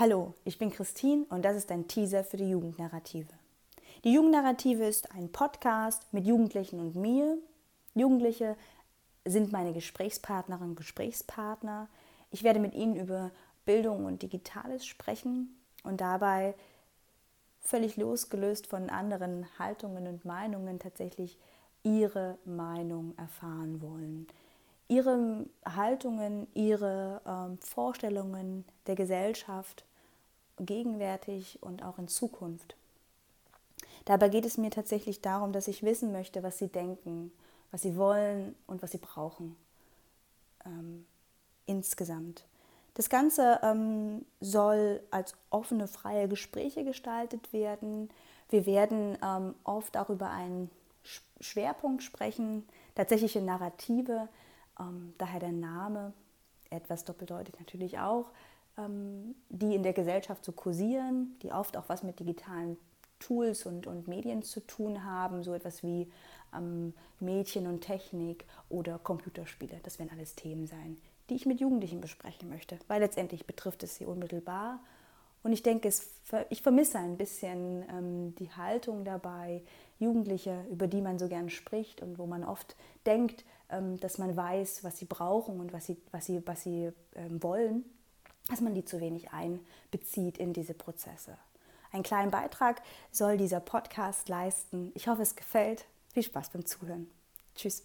Hallo, ich bin Christine und das ist ein Teaser für die Jugendnarrative. Die Jugendnarrative ist ein Podcast mit Jugendlichen und mir. Jugendliche sind meine Gesprächspartnerinnen und Gesprächspartner. Ich werde mit ihnen über Bildung und Digitales sprechen und dabei völlig losgelöst von anderen Haltungen und Meinungen tatsächlich ihre Meinung erfahren wollen ihre Haltungen, ihre ähm, Vorstellungen der Gesellschaft gegenwärtig und auch in Zukunft. Dabei geht es mir tatsächlich darum, dass ich wissen möchte, was sie denken, was sie wollen und was sie brauchen. Ähm, insgesamt. Das Ganze ähm, soll als offene, freie Gespräche gestaltet werden. Wir werden ähm, oft auch über einen Schwerpunkt sprechen, tatsächliche Narrative, ähm, daher der Name, etwas doppeldeutig natürlich auch, ähm, die in der Gesellschaft so kursieren, die oft auch was mit digitalen Tools und, und Medien zu tun haben, so etwas wie ähm, Mädchen und Technik oder Computerspiele. Das werden alles Themen sein, die ich mit Jugendlichen besprechen möchte, weil letztendlich betrifft es sie unmittelbar. Und ich denke, es, ich vermisse ein bisschen ähm, die Haltung dabei, Jugendliche, über die man so gern spricht und wo man oft denkt, ähm, dass man weiß, was sie brauchen und was sie, was sie, was sie ähm, wollen, dass man die zu wenig einbezieht in diese Prozesse. Einen kleinen Beitrag soll dieser Podcast leisten. Ich hoffe, es gefällt. Viel Spaß beim Zuhören. Tschüss.